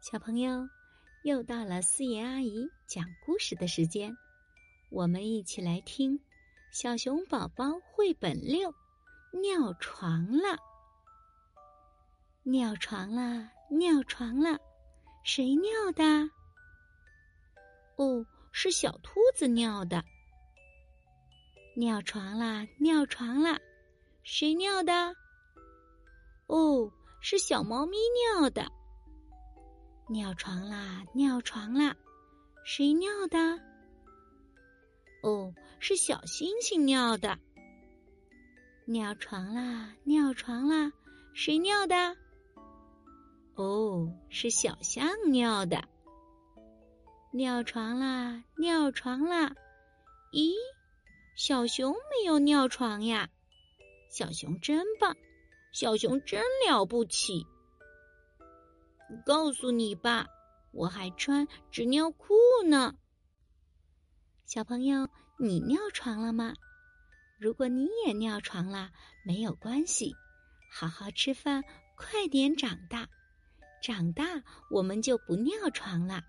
小朋友，又到了思妍阿姨讲故事的时间，我们一起来听《小熊宝宝绘本六：尿床了》。尿床了，尿床了，谁尿的？哦，是小兔子尿的。尿床了，尿床了，谁尿的？哦，是小猫咪尿的。尿床啦，尿床啦，谁尿的？哦，是小星星尿的。尿床啦，尿床啦，谁尿的？哦，是小象尿的。尿床啦，尿床啦，咦，小熊没有尿床呀？小熊真棒，小熊真了不起。告诉你吧，我还穿纸尿裤呢。小朋友，你尿床了吗？如果你也尿床了，没有关系，好好吃饭，快点长大。长大，我们就不尿床了。